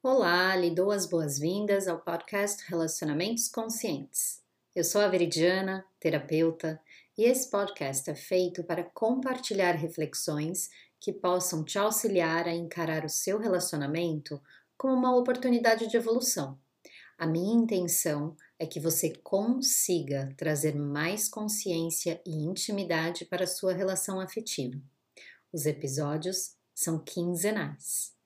Olá, lhe dou as boas-vindas ao podcast Relacionamentos Conscientes. Eu sou a Veridiana, terapeuta, e esse podcast é feito para compartilhar reflexões que possam te auxiliar a encarar o seu relacionamento como uma oportunidade de evolução. A minha intenção é que você consiga trazer mais consciência e intimidade para a sua relação afetiva. Os episódios são quinzenais.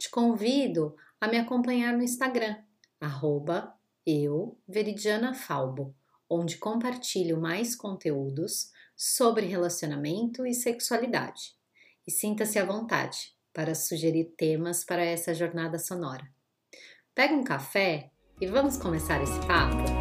Te convido a me acompanhar no Instagram, arroba eu, Veridiana Falbo, onde compartilho mais conteúdos sobre relacionamento e sexualidade. E sinta-se à vontade para sugerir temas para essa jornada sonora. Pega um café e vamos começar esse papo?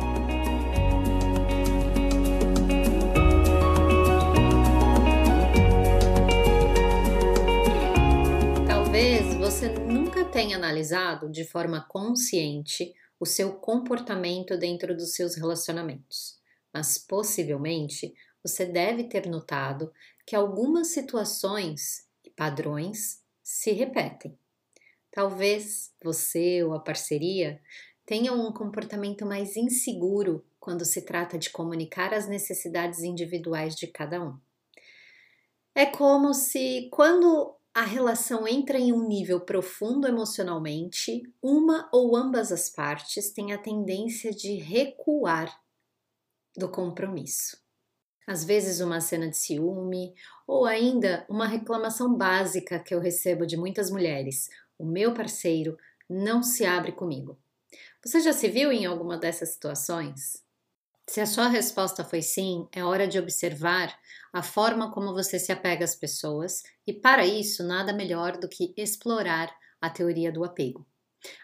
Tenha analisado de forma consciente o seu comportamento dentro dos seus relacionamentos, mas possivelmente você deve ter notado que algumas situações e padrões se repetem. Talvez você ou a parceria tenham um comportamento mais inseguro quando se trata de comunicar as necessidades individuais de cada um. É como se, quando a relação entra em um nível profundo emocionalmente, uma ou ambas as partes têm a tendência de recuar do compromisso. Às vezes, uma cena de ciúme ou ainda uma reclamação básica que eu recebo de muitas mulheres: o meu parceiro não se abre comigo. Você já se viu em alguma dessas situações? Se a sua resposta foi sim, é hora de observar a forma como você se apega às pessoas e, para isso, nada melhor do que explorar a teoria do apego.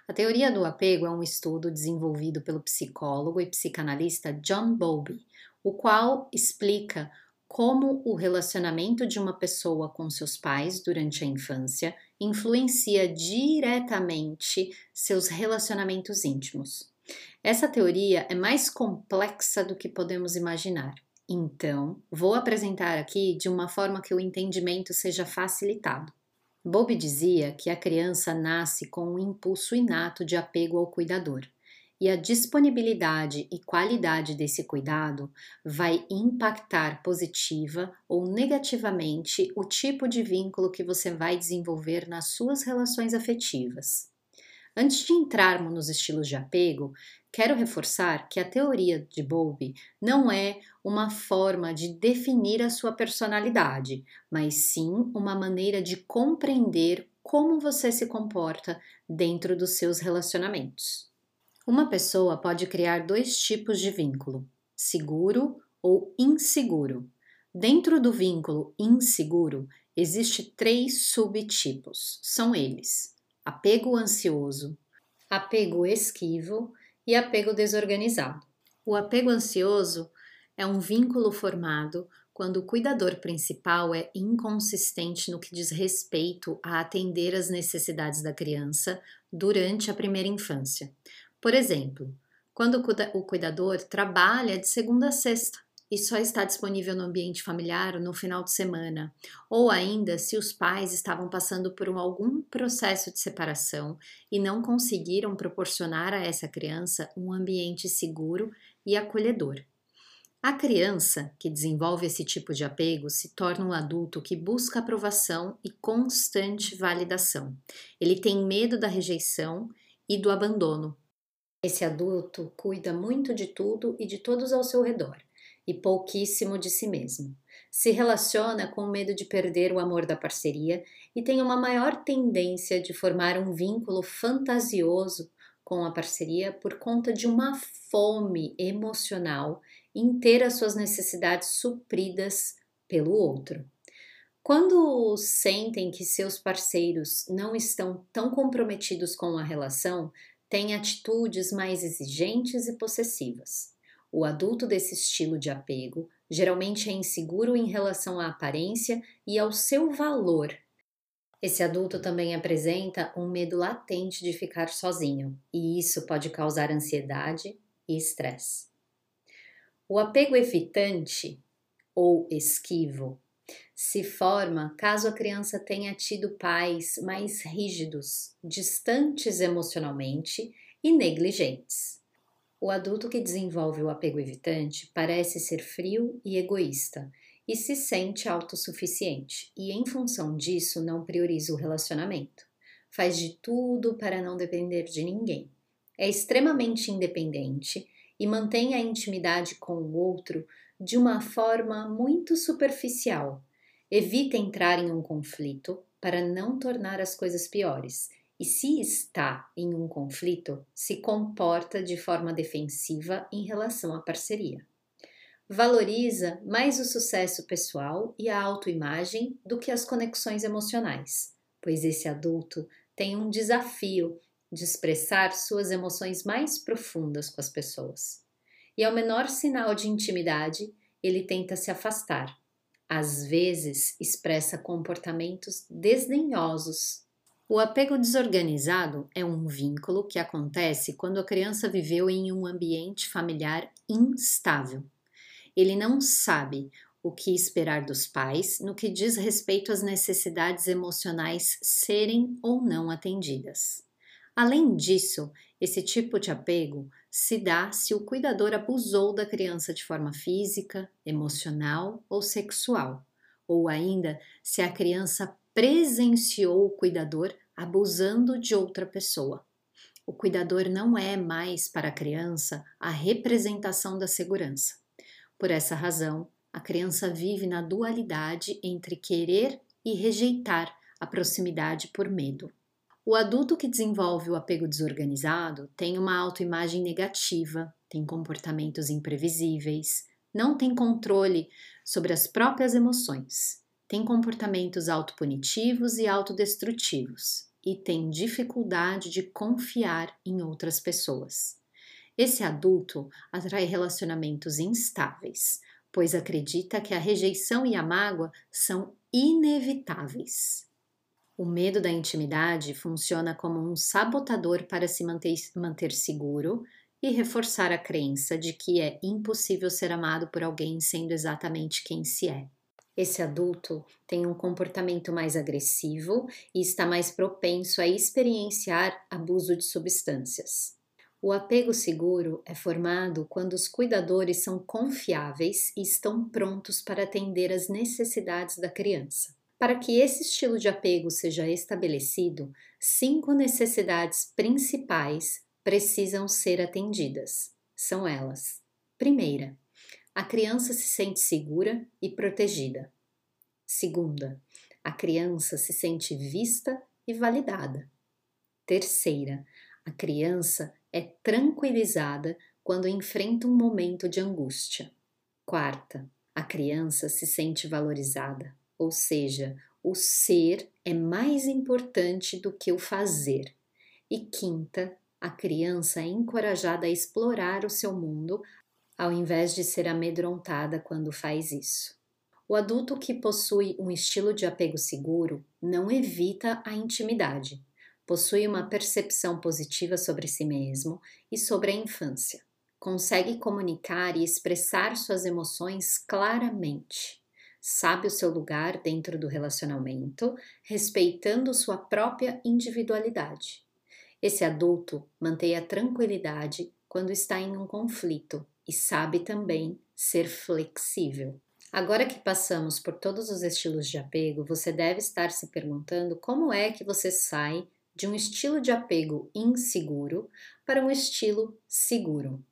A teoria do apego é um estudo desenvolvido pelo psicólogo e psicanalista John Bowlby, o qual explica como o relacionamento de uma pessoa com seus pais durante a infância influencia diretamente seus relacionamentos íntimos. Essa teoria é mais complexa do que podemos imaginar. Então, vou apresentar aqui de uma forma que o entendimento seja facilitado. Bowlby dizia que a criança nasce com um impulso inato de apego ao cuidador e a disponibilidade e qualidade desse cuidado vai impactar positiva ou negativamente o tipo de vínculo que você vai desenvolver nas suas relações afetivas. Antes de entrarmos nos estilos de apego, quero reforçar que a teoria de Bowlby não é uma forma de definir a sua personalidade, mas sim uma maneira de compreender como você se comporta dentro dos seus relacionamentos. Uma pessoa pode criar dois tipos de vínculo: seguro ou inseguro. Dentro do vínculo inseguro, existe três subtipos. São eles: apego ansioso, apego esquivo e apego desorganizado. O apego ansioso é um vínculo formado quando o cuidador principal é inconsistente no que diz respeito a atender às necessidades da criança durante a primeira infância. Por exemplo, quando o cuidador trabalha de segunda a sexta e só está disponível no ambiente familiar no final de semana, ou ainda se os pais estavam passando por algum processo de separação e não conseguiram proporcionar a essa criança um ambiente seguro e acolhedor. A criança que desenvolve esse tipo de apego se torna um adulto que busca aprovação e constante validação. Ele tem medo da rejeição e do abandono esse adulto cuida muito de tudo e de todos ao seu redor, e pouquíssimo de si mesmo. Se relaciona com medo de perder o amor da parceria e tem uma maior tendência de formar um vínculo fantasioso com a parceria por conta de uma fome emocional em ter as suas necessidades supridas pelo outro. Quando sentem que seus parceiros não estão tão comprometidos com a relação, tem atitudes mais exigentes e possessivas. O adulto desse estilo de apego geralmente é inseguro em relação à aparência e ao seu valor. Esse adulto também apresenta um medo latente de ficar sozinho, e isso pode causar ansiedade e estresse. O apego evitante ou esquivo Se forma caso a criança tenha tido pais mais rígidos, distantes emocionalmente e negligentes. O adulto que desenvolve o apego evitante parece ser frio e egoísta e se sente autossuficiente, e em função disso não prioriza o relacionamento. Faz de tudo para não depender de ninguém. É extremamente independente e mantém a intimidade com o outro de uma forma muito superficial. Evita entrar em um conflito para não tornar as coisas piores. E se está em um conflito, se comporta de forma defensiva em relação à parceria valoriza mais o sucesso pessoal e a autoimagem do que as conexões emocionais, pois esse adulto tem um desafio de expressar suas emoções mais profundas com as pessoas. E ao menor sinal de intimidade, ele tenta se afastar. Às vezes, expressa comportamentos desdenhosos. O apego desorganizado é um vínculo que acontece quando a criança viveu em um ambiente familiar instável ele não sabe o que esperar dos pais no que diz respeito às necessidades emocionais serem ou não atendidas. Além disso, esse tipo de apego se dá se o cuidador abusou da criança de forma física, emocional ou sexual, ou ainda se a criança presenciou o cuidador abusando de outra pessoa. O cuidador não é mais para a criança a representação da segurança. Por essa razão, a criança vive na dualidade entre querer e rejeitar a proximidade por medo. O adulto que desenvolve o apego desorganizado tem uma autoimagem negativa, tem comportamentos imprevisíveis, não tem controle sobre as próprias emoções, tem comportamentos autopunitivos e autodestrutivos e tem dificuldade de confiar em outras pessoas. Esse adulto atrai relacionamentos instáveis, pois acredita que a rejeição e a mágoa são inevitáveis. O medo da intimidade funciona como um sabotador para se manter, manter seguro e reforçar a crença de que é impossível ser amado por alguém sendo exatamente quem se é. Esse adulto tem um comportamento mais agressivo e está mais propenso a experienciar abuso de substâncias. O apego seguro é formado quando os cuidadores são confiáveis e estão prontos para atender às necessidades da criança. Para que esse estilo de apego seja estabelecido, cinco necessidades principais precisam ser atendidas. São elas: primeira, a criança se sente segura e protegida. Segunda, a criança se sente vista e validada. Terceira, a criança é tranquilizada quando enfrenta um momento de angústia. Quarta, a criança se sente valorizada, ou seja, o ser é mais importante do que o fazer. E quinta, a criança é encorajada a explorar o seu mundo ao invés de ser amedrontada quando faz isso. O adulto que possui um estilo de apego seguro não evita a intimidade, possui uma percepção positiva sobre si mesmo e sobre a infância. Consegue comunicar e expressar suas emoções claramente. Sabe o seu lugar dentro do relacionamento, respeitando sua própria individualidade. Esse adulto mantém a tranquilidade quando está em um conflito e sabe também ser flexível. Agora que passamos por todos os estilos de apego, você deve estar se perguntando como é que você sai de um estilo de apego inseguro para um estilo seguro.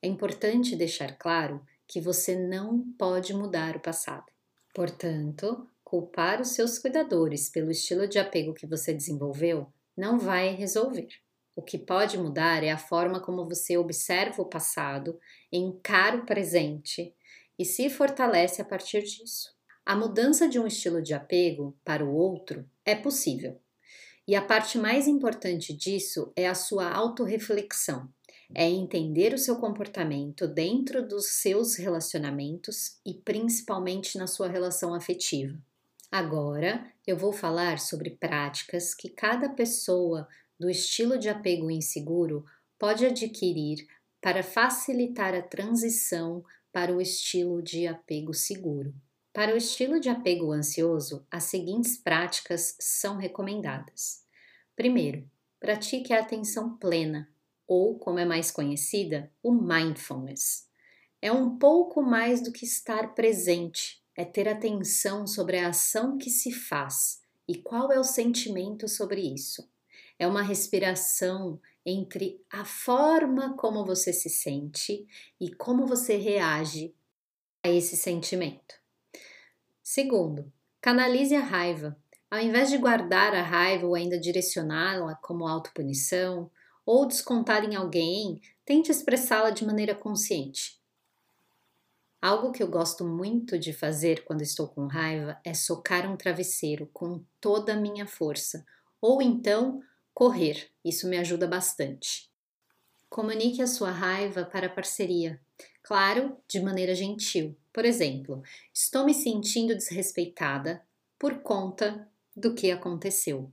É importante deixar claro que você não pode mudar o passado. Portanto, culpar os seus cuidadores pelo estilo de apego que você desenvolveu não vai resolver. O que pode mudar é a forma como você observa o passado, encara o presente e se fortalece a partir disso. A mudança de um estilo de apego para o outro é possível, e a parte mais importante disso é a sua autorreflexão. É entender o seu comportamento dentro dos seus relacionamentos e principalmente na sua relação afetiva. Agora eu vou falar sobre práticas que cada pessoa do estilo de apego inseguro pode adquirir para facilitar a transição para o estilo de apego seguro. Para o estilo de apego ansioso, as seguintes práticas são recomendadas. Primeiro, pratique a atenção plena, ou, como é mais conhecida, o mindfulness. É um pouco mais do que estar presente, é ter atenção sobre a ação que se faz e qual é o sentimento sobre isso. É uma respiração entre a forma como você se sente e como você reage a esse sentimento. Segundo, canalize a raiva. Ao invés de guardar a raiva ou ainda direcioná-la como autopunição ou descontar em alguém, tente expressá-la de maneira consciente. Algo que eu gosto muito de fazer quando estou com raiva é socar um travesseiro com toda a minha força, ou então correr. Isso me ajuda bastante. Comunique a sua raiva para a parceria. Claro, de maneira gentil. Por exemplo, estou me sentindo desrespeitada por conta do que aconteceu.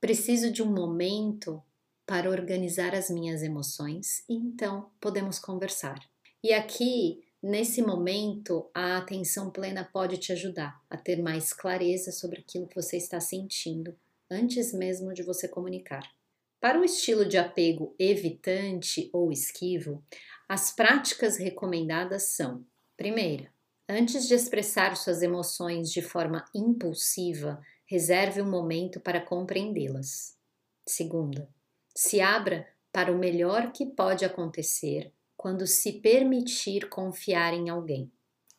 Preciso de um momento para organizar as minhas emoções e então podemos conversar. E aqui Nesse momento, a atenção plena pode te ajudar a ter mais clareza sobre aquilo que você está sentindo antes mesmo de você comunicar. Para o estilo de apego evitante ou esquivo, as práticas recomendadas são: primeira, antes de expressar suas emoções de forma impulsiva, reserve um momento para compreendê-las. Segunda, se abra para o melhor que pode acontecer quando se permitir confiar em alguém.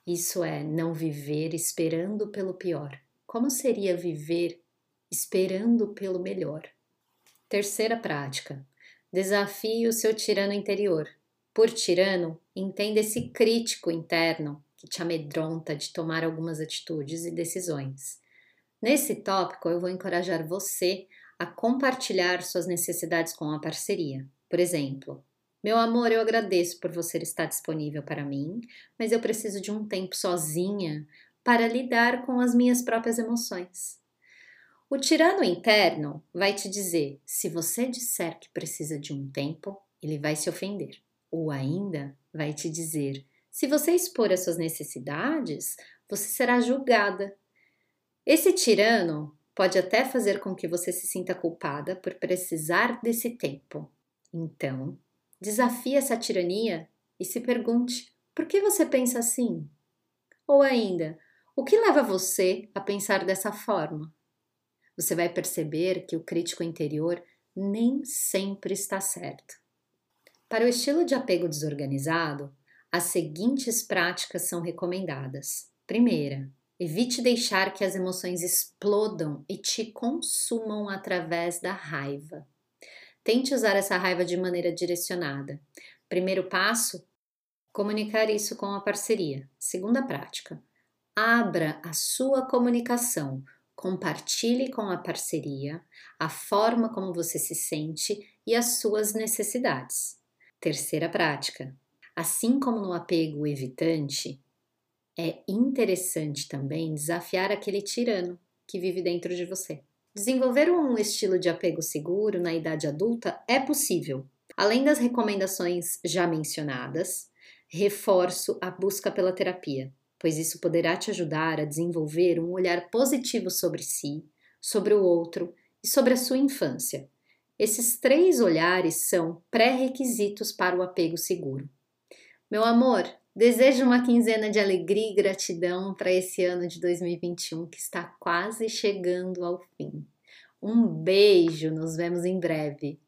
Isso é não viver esperando pelo pior. Como seria viver esperando pelo melhor? Terceira prática: desafie o seu tirano interior. Por tirano, entenda esse crítico interno que te amedronta de tomar algumas atitudes e decisões. Nesse tópico, eu vou encorajar você a compartilhar suas necessidades com a parceria. Por exemplo, meu amor, eu agradeço por você estar disponível para mim, mas eu preciso de um tempo sozinha para lidar com as minhas próprias emoções. O tirano interno vai te dizer: se você disser que precisa de um tempo, ele vai se ofender. Ou ainda vai te dizer: se você expor as suas necessidades, você será julgada. Esse tirano pode até fazer com que você se sinta culpada por precisar desse tempo. Então, Desafie essa tirania e se pergunte: por que você pensa assim? Ou ainda, o que leva você a pensar dessa forma? Você vai perceber que o crítico interior nem sempre está certo. Para o estilo de apego desorganizado, as seguintes práticas são recomendadas. Primeira, evite deixar que as emoções explodam e te consumam através da raiva. Tente usar essa raiva de maneira direcionada. Primeiro passo: comunicar isso com a parceria. Segunda prática: abra a sua comunicação. Compartilhe com a parceria a forma como você se sente e as suas necessidades. Terceira prática: assim como no apego evitante, é interessante também desafiar aquele tirano que vive dentro de você. Desenvolver um estilo de apego seguro na idade adulta é possível. Além das recomendações já mencionadas, reforço a busca pela terapia, pois isso poderá te ajudar a desenvolver um olhar positivo sobre si, sobre o outro e sobre a sua infância. Esses três olhares são pré-requisitos para o apego seguro. Meu amor, Desejo uma quinzena de alegria e gratidão para esse ano de 2021 que está quase chegando ao fim. Um beijo, nos vemos em breve.